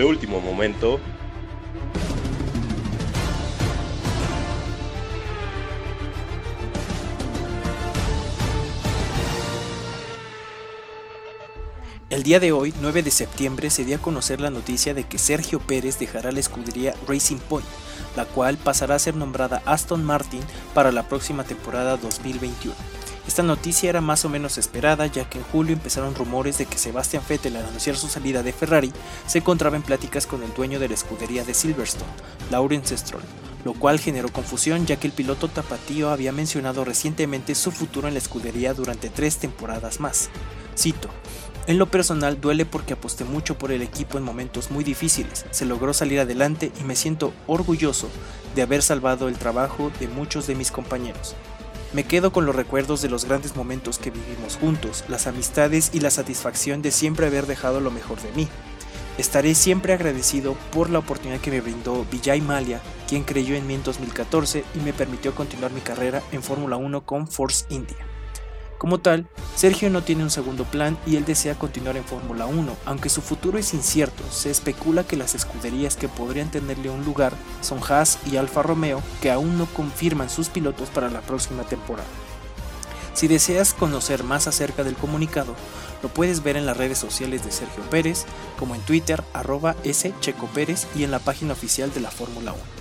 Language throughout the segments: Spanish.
de último momento. El día de hoy, 9 de septiembre, se dio a conocer la noticia de que Sergio Pérez dejará la escudería Racing Point, la cual pasará a ser nombrada Aston Martin para la próxima temporada 2021. Esta noticia era más o menos esperada ya que en julio empezaron rumores de que Sebastian Vettel al anunciar su salida de Ferrari se encontraba en pláticas con el dueño de la escudería de Silverstone, Lawrence Stroll, lo cual generó confusión ya que el piloto tapatío había mencionado recientemente su futuro en la escudería durante tres temporadas más. Cito, en lo personal duele porque aposté mucho por el equipo en momentos muy difíciles, se logró salir adelante y me siento orgulloso de haber salvado el trabajo de muchos de mis compañeros. Me quedo con los recuerdos de los grandes momentos que vivimos juntos, las amistades y la satisfacción de siempre haber dejado lo mejor de mí. Estaré siempre agradecido por la oportunidad que me brindó Vijay Malia, quien creyó en mí en 2014 y me permitió continuar mi carrera en Fórmula 1 con Force India. Como tal, Sergio no tiene un segundo plan y él desea continuar en Fórmula 1, aunque su futuro es incierto, se especula que las escuderías que podrían tenerle un lugar son Haas y Alfa Romeo, que aún no confirman sus pilotos para la próxima temporada. Si deseas conocer más acerca del comunicado, lo puedes ver en las redes sociales de Sergio Pérez, como en Twitter, arroba Checo Pérez y en la página oficial de la Fórmula 1.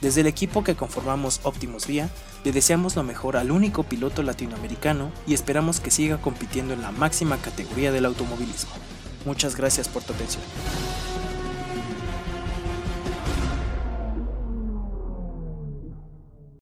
Desde el equipo que conformamos Optimus Vía, le deseamos lo mejor al único piloto latinoamericano y esperamos que siga compitiendo en la máxima categoría del automovilismo. Muchas gracias por tu atención.